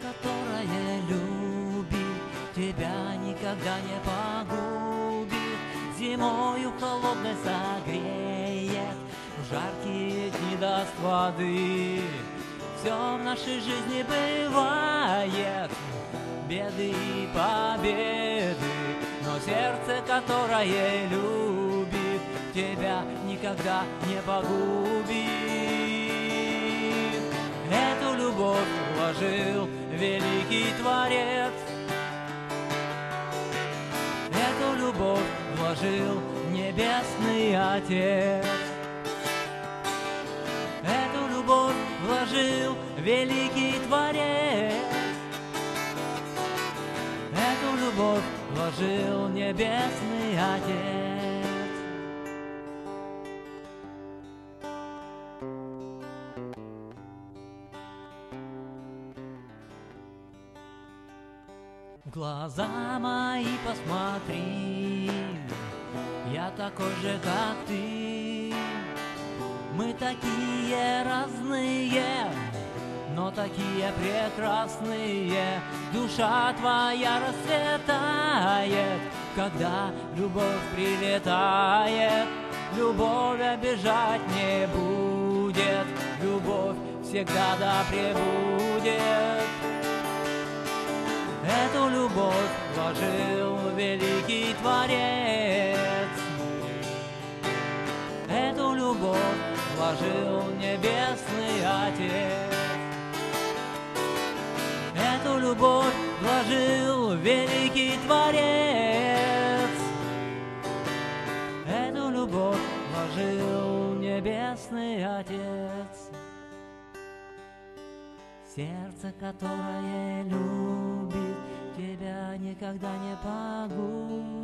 которое любит, тебя никогда не погубит, зимою холодной согреет, в жаркие дни даст воды. Все в нашей жизни бывает, беды и победы, но сердце, которое любит, тебя никогда не погубит. Вложил великий Творец, Эту любовь вложил Небесный Отец. Эту любовь вложил великий Творец. Эту любовь вложил Небесный Отец. Глаза мои посмотри, я такой же, как ты. Мы такие разные, но такие прекрасные. Душа твоя расцветает, когда любовь прилетает. Любовь обижать не будет, любовь всегда да пребудет. Эту любовь вложил великий Творец. Эту любовь вложил Небесный Отец. Эту любовь вложил великий Творец. Эту любовь вложил Небесный Отец. Сердце, которое любит, никогда не погубит.